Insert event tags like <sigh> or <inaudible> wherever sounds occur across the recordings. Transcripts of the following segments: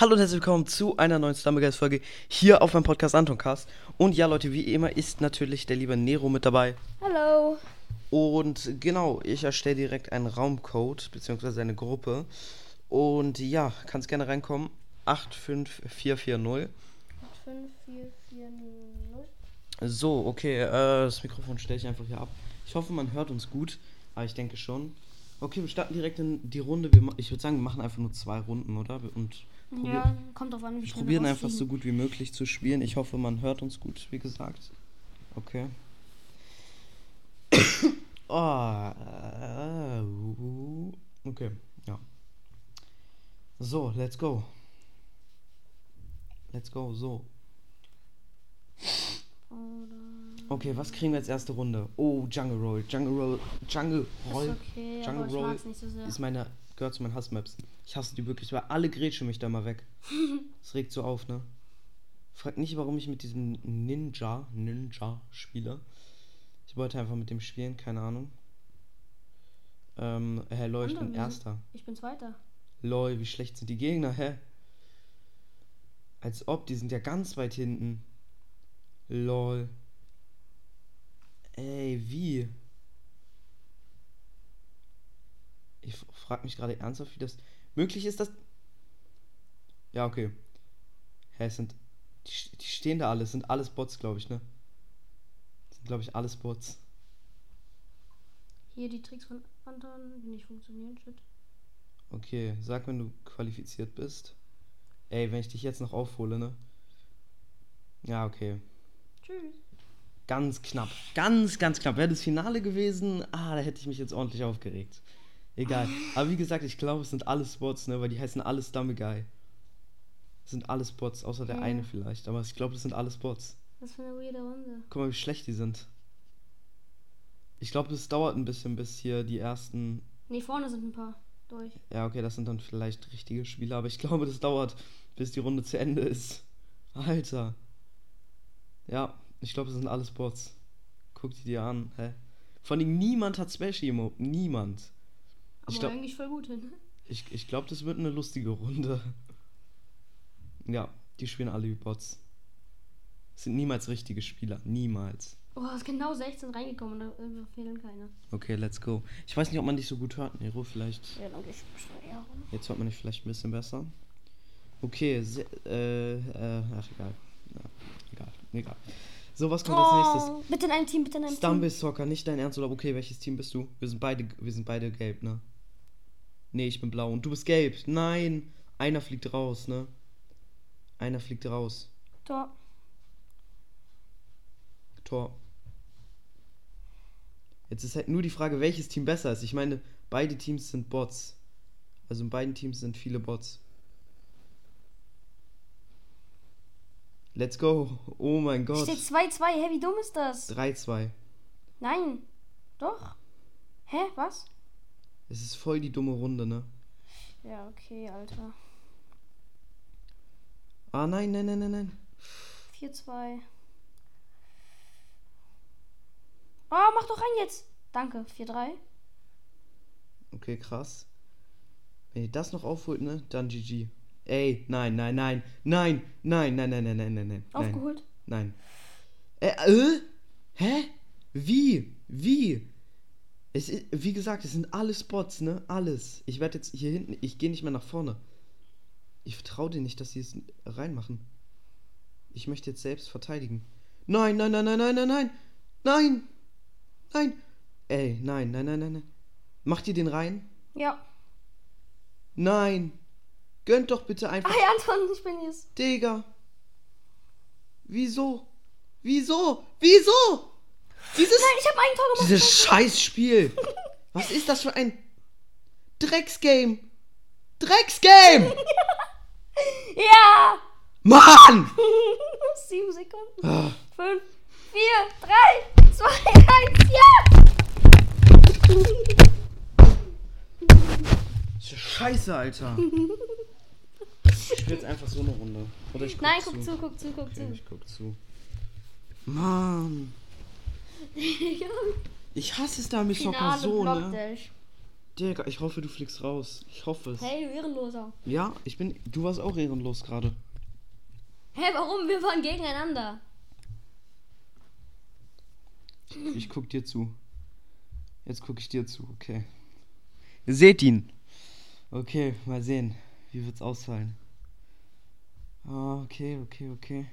Hallo und herzlich willkommen zu einer neuen Stumbleguys-Folge hier auf meinem Podcast Antoncast. Und ja, Leute, wie immer ist natürlich der liebe Nero mit dabei. Hallo. Und genau, ich erstelle direkt einen Raumcode, beziehungsweise eine Gruppe. Und ja, kannst gerne reinkommen. 85440. 85440. So, okay, äh, das Mikrofon stelle ich einfach hier ab. Ich hoffe, man hört uns gut, aber ich denke schon. Okay, wir starten direkt in die Runde. Wir, ich würde sagen, wir machen einfach nur zwei Runden, oder? Und probier- Ja, kommt drauf an, wie schnell probieren einfach so gut wie möglich zu spielen. Ich hoffe, man hört uns gut, wie gesagt. Okay. oh, <coughs> okay, ja. So, let's go. Let's go, so. Okay, was kriegen wir als erste Runde? Oh, Jungle Roll. Jungle Roll. Jungle Roll. Ist okay, Jungle Roll so ist meine, gehört zu meinen Hassmaps. Ich hasse die wirklich, weil alle grätschen mich da mal weg. <laughs> Das regt so auf, ne? Frag nicht, warum ich mit diesem Ninja, Ninja spiele. Ich wollte einfach mit dem spielen, keine Ahnung. Ähm, hä, lol, ich bin Erster. Ich bin Zweiter. Lol, wie schlecht sind die Gegner, hä? Als ob, die sind ja ganz weit hinten. Lol. Ey, wie? Ich frage mich gerade ernsthaft, wie das möglich ist, dass. Ja, okay. Hä, es sind. Die, die stehen da alle, es sind alles Bots, glaube ich, ne? Das sind, glaube ich, alles Bots. Hier die Tricks von Anton, die nicht funktionieren. Shit. Okay, sag, wenn du qualifiziert bist. Ey, wenn ich dich jetzt noch aufhole, ne? Ja, okay. Tschüss. Ganz knapp. Ganz, ganz knapp. Wäre das Finale gewesen, ah, da hätte ich mich jetzt ordentlich aufgeregt. Egal. Aber wie gesagt, ich glaube, es sind alles Bots, ne? Weil die heißen alles Dummy Guy. Das sind alles Bots, außer der Ja. eine vielleicht. Aber ich glaube, das sind alles Bots. Was für eine weirde Runde. Guck mal, wie schlecht die sind. Ich glaube, es dauert ein bisschen, bis hier die ersten. Nee, vorne sind ein paar. Durch. Ja, okay, das sind dann vielleicht richtige Spieler, aber ich glaube, das dauert, bis die Runde zu Ende ist. Alter. Ja, ich glaube, das sind alles Bots. Guck die dir an, hä? Vor allem niemand hat Special Emo. Niemand. Aber Ich glaub- eigentlich voll gut hin. Ich, ich glaube, das wird eine lustige Runde. Ja, die spielen alle wie Bots. Sind niemals richtige Spieler. Niemals. Oh, es ist genau 16 reingekommen und da fehlen keine. Okay, let's go. Ich weiß nicht, ob man dich so gut hört, Nero. Vielleicht. Ja, dann geh ich rum. Jetzt hört man dich vielleicht ein bisschen besser. Okay, se äh, äh, ach egal. Ja, egal, egal. So, was kommt als nächstes? Oh, bitte in einem Team, bitte in einem Stumble Soccer, nicht dein Ernst oder okay, welches Team bist du? Wir sind beide, wir sind beide gelb, ne? Nee, ich bin blau und du bist gelb. Nein, einer fliegt raus, ne? Einer fliegt raus. Tor. Tor. Jetzt ist halt nur die Frage, welches Team besser ist. Ich meine, beide Teams sind Bots. Also in beiden Teams sind viele Bots. Let's go. Oh mein Gott. Steht 2-2. Hä, wie dumm ist das? 3-2. Nein. Doch. Hä, was? Es ist voll die dumme Runde, ne? Ja, okay, Alter. Ah, nein, nein, nein, nein, nein. 4-2. Oh, mach doch rein jetzt. Danke. 4-3. Okay, krass. Wenn ihr das noch aufholt, ne? Dann GG. Ey, nein, nein, nein, nein, nein, nein, nein, nein, nein, nein, nein. Aufgeholt. Nein. Äh, äh? Hä? Wie? Wie? Es ist, wie gesagt, es sind alles Spots, ne? Alles. Ich werde jetzt hier hinten, ich gehe nicht mehr nach vorne. Ich vertraue dir nicht, dass sie es reinmachen. Ich möchte jetzt selbst verteidigen. Nein, nein, nein, nein, nein, nein, nein. Nein. Nein. Ey, nein, nein, nein, nein, nein. Macht ihr den rein? Ja. Nein. Gönnt doch bitte einfach. Hi, Anton, ich bin jetzt. Digga. Wieso? Wieso? Wieso? Dieses, Nein, ich habe ein Tor gemacht. dieses Scheißspiel. Was ist das für ein Drecksgame? Drecksgame! <laughs> Ja. Mann! <laughs> Sieben Sekunden. Ah, Fünf, vier, drei, zwei, eins, ja! Scheiße, Alter. Ich spiele jetzt einfach so eine Runde. Oder ich guck Nein, zu. guck zu, guck zu, guck Okay, zu. ich guck zu. Mann. <laughs> Ich hasse es da mit Soccer Finale so, ne? Digga, ich hoffe, du fliegst raus. Ich hoffe es. Hey, du Ehrenloser. Ja, ich bin. Du warst auch ehrenlos gerade. Hä, warum? Wir waren gegeneinander. Ich guck dir zu. Jetzt guck ich dir zu, okay. Ihr seht ihn. Okay, mal sehen. Wie wird's ausfallen? Ah, okay, okay, okay.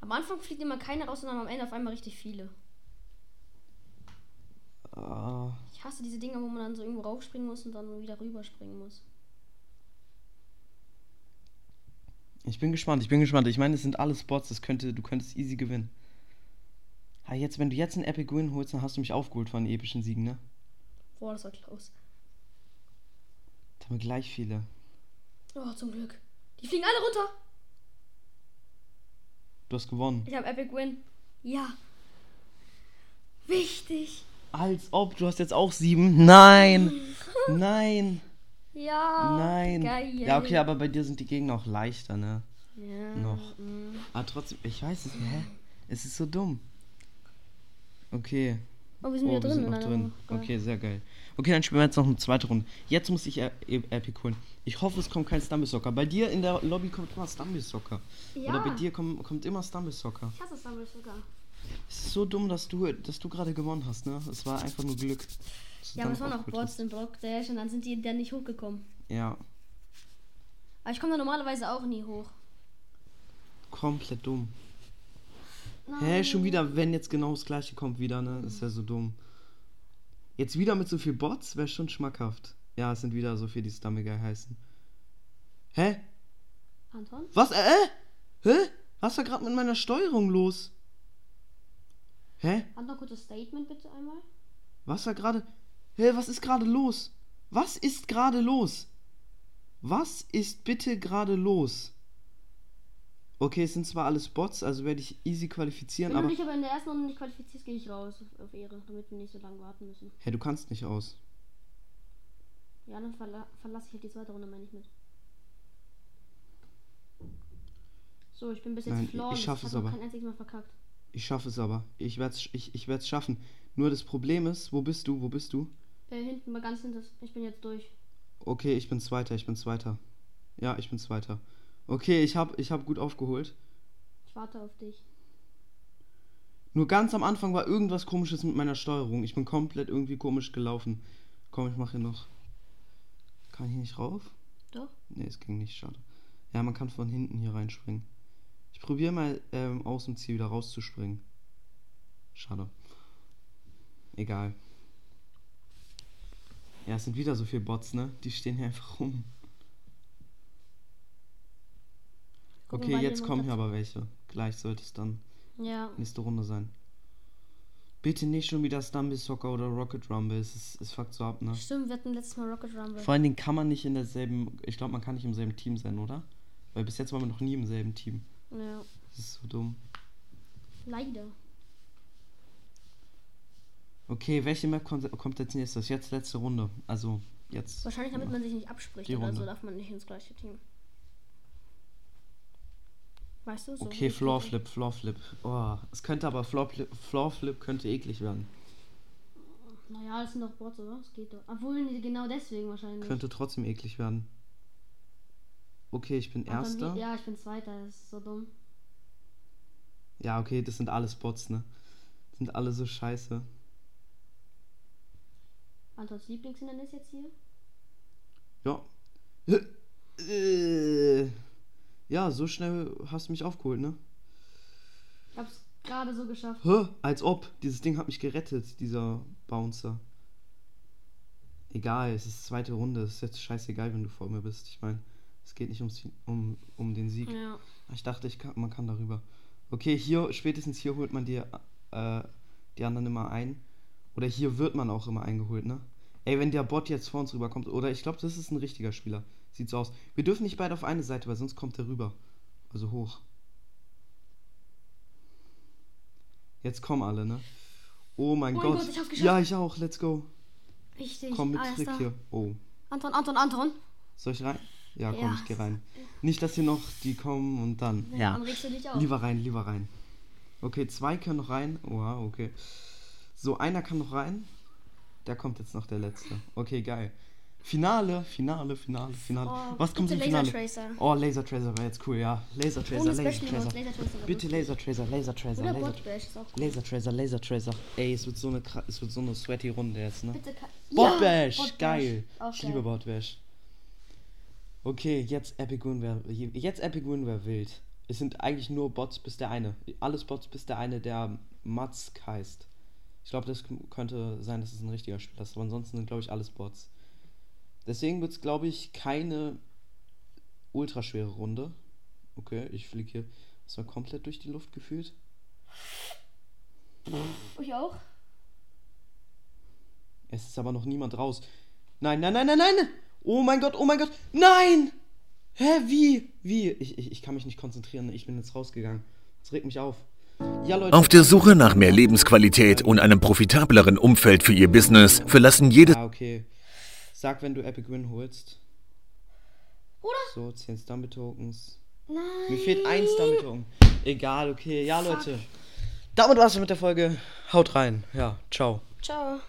Am Anfang fliegt immer keiner raus, sondern am Ende auf einmal richtig viele. Ah, Ich hasse diese Dinger, wo man dann so irgendwo raufspringen muss und dann wieder rüberspringen muss. ich bin gespannt, ich bin gespannt. Ich meine, es sind alles Bots, das könnte, du könntest easy gewinnen. Ah, jetzt, wenn du jetzt einen Epic Win holst, dann hast du mich aufgeholt von den epischen Siegen, ne? Boah, das war close. Da haben wir gleich viele. Oh, zum Glück. Die fliegen alle runter. Du hast gewonnen. Ich habe Epic Win. Ja. Wichtig. Als ob, du hast jetzt auch sieben. Nein! <laughs> Nein! Ja. Nein! Geil. Ja, okay, aber bei dir sind die Gegner auch leichter, ne? Ja. Noch. mm. Aber trotzdem, ich weiß es nicht. Hä? Es ist so dumm. Okay. Oh, wir sind Oh, wir drin. sind noch drin. Geil. Okay, sehr geil. Okay, dann spielen wir jetzt noch eine zweite Runde. Jetzt muss ich E- Epic holen. Ich hoffe, es kommt kein Stumble-Socker. Bei dir in der Lobby kommt immer Stumble-Socker. Ja. Oder bei dir kommt, kommt immer Stumble-Socker. Ich hasse Stumble sogar. Es ist so dumm, dass du, dass du gerade gewonnen hast, ne? Es war einfach nur Glück. Ja, aber es waren auch Bots im Block Dash und dann sind die dann nicht hochgekommen. Ja, Aber ich komme da normalerweise auch nie hoch. komplett dumm. Nein. Hä, schon wieder, wenn jetzt genau das gleiche kommt wieder, ne? Ist ja so dumm. Jetzt wieder mit so viel Bots wäre schon schmackhaft. Ja, es sind wieder so viele, die Stummiger heißen. Hä? Anton? Was? Äh? äh? Hä? Was war gerade mit meiner Steuerung los? Hä? Anton, kurzes Statement bitte einmal. Was war gerade? Hä, was ist gerade los? Was ist gerade los? Was ist bitte gerade los? Okay, es sind zwar alles Bots, also werde ich easy qualifizieren, Wenn du aber. dich aber in der ersten Runde nicht qualifizierst, gehe ich raus auf, auf Ehre, damit wir nicht so lange warten müssen. Hä, du kannst nicht aus. Ja, dann verla verlasse ich halt die zweite Runde, meine ich mit. So, ich bin bis jetzt Nein, ich flawless. schaff es Hab noch aber. kein einziges Mal verkackt. Ich schaffe es aber. Ich werde es ich, ich werd's schaffen. Nur das Problem ist, wo bist du? Wo bist du? Äh, hinten mal ganz hinten. Ich bin jetzt durch. Okay, ich bin Zweiter, ich bin Zweiter. Ja, ich bin Zweiter. Okay, ich habe ich hab gut aufgeholt. Ich warte auf dich. Nur ganz am Anfang war irgendwas komisches mit meiner Steuerung. Ich bin komplett irgendwie komisch gelaufen. Komm, ich mache hier noch. Kann ich hier nicht rauf? Doch? Nee, es ging nicht, schade. Ja, man kann von hinten hier reinspringen. Ich probiere mal ähm, aus dem Ziel wieder rauszuspringen. Schade. Egal. Ja, es sind wieder so viele Bots, ne? Die stehen hier einfach rum. Okay, jetzt kommen hier aber welche. Gleich sollte es dann Ja. nächste Runde sein. Bitte nicht schon wieder Stumble Soccer oder Rocket Rumble. Es, ist, es fuckt so ab, ne? Stimmt, wir hatten letztes Mal Rocket Rumble. Vor allen Dingen kann man nicht in derselben. Ich glaube, man kann nicht im selben Team sein, oder? Weil bis jetzt waren wir noch nie im selben Team. Ja. Das ist so dumm. Leider. Okay, welche Map kommt, kommt als nächstes? Jetzt letzte Runde. Also, jetzt. Wahrscheinlich, damit man sich nicht abspricht Die oder Runde. so, darf man nicht ins gleiche Team. Weißt du? So Okay, wie- Floor Flip, Floor Flip. Oh, es könnte aber Floor Flip, Floor Flip könnte eklig werden. Naja, das sind doch Bots, oder? Das geht doch. Obwohl, genau deswegen wahrscheinlich. Könnte trotzdem eklig werden. Okay, ich bin Und Erster. Ja, ich bin Zweiter, das ist so dumm. Ja, okay, das sind alles Bots, ne? Sind alle so scheiße. Antons Lieblingshindernis jetzt hier? Ja. Äh, Ja, so schnell hast du mich aufgeholt, ne? Ich hab's gerade so geschafft. Hä? Als ob. Dieses Ding hat mich gerettet, dieser Bouncer. Egal, es ist zweite Runde. Es ist jetzt scheißegal, wenn du vor mir bist. Ich meine, es geht nicht ums, um, um den Sieg. Ja. Ich dachte, ich kann, man kann darüber. Okay, hier, spätestens hier holt man die, äh, die anderen immer ein. Oder hier wird man auch immer eingeholt, ne? Ey, wenn der Bot jetzt vor uns rüberkommt, oder ich glaube, das ist ein richtiger Spieler. Sieht so aus. Wir dürfen nicht beide auf eine Seite, weil sonst kommt er rüber. Also hoch. Jetzt kommen alle, ne? Oh mein Oh mein Gott. Gott, ich hab's geschafft. ja, ich auch. Let's go. Richtig. Komm mit Ah, Trick hier. Oh. Anton, Anton, Anton. Soll ich rein? Ja, komm, Ja. ich geh rein. Nicht, dass hier noch die kommen und dann. Dann regst du dich auf. Lieber rein, lieber rein. Okay, zwei können noch rein. Oha, okay. So, einer kann noch rein. Da kommt jetzt noch der letzte. Okay, geil. Finale, Finale, Finale, Finale. Oh, Was kommt im Finale? Lasertracer. Oh, Laser Tracer wäre jetzt cool, ja. Laser Tracer, Laser Tracer. Laser Tracer. Bitte Laser Tracer, Laser Tracer, Oder Laser Bot Bash ist auch gut. Laser Tracer, Laser Tracer. Ey, es wird so eine es wird so eine sweaty Runde jetzt, ne? Bitte Ja, Bash, Bot Bash. geil. Auch Ich liebe geil. Bot Bash. Okay, jetzt Epic Win wär, jetzt Epic Win wär wild. Es sind eigentlich nur Bots bis der eine. Alles Bots bis der eine, der Matsk heißt. Ich glaube, das könnte sein, dass es ein richtiger Spieler ist, aber ansonsten sind, glaube ich, alles Bots. Deswegen wird es, glaube ich, keine ultraschwere Runde. Okay, ich fliege hier erstmal komplett durch die Luft gefühlt. Ich auch. Es ist aber noch niemand raus. Nein, nein, nein, nein, nein! Oh mein Gott, oh mein Gott! Nein! Hä, wie? Wie? Ich, ich, ich kann mich nicht konzentrieren. Ich bin jetzt rausgegangen. Das regt mich auf. Ja, Leute. Auf der Suche nach mehr Lebensqualität und einem profitableren Umfeld für Ihr Business verlassen jede Ah, okay. Sag, wenn du Epic Win holst. Oder? So, 10 Stumble Tokens. Nein. Mir fehlt ein Stumble Token. Egal, okay. Ja, Leute. Damit war's mit der Folge. Haut rein. Ja, ciao. Ciao.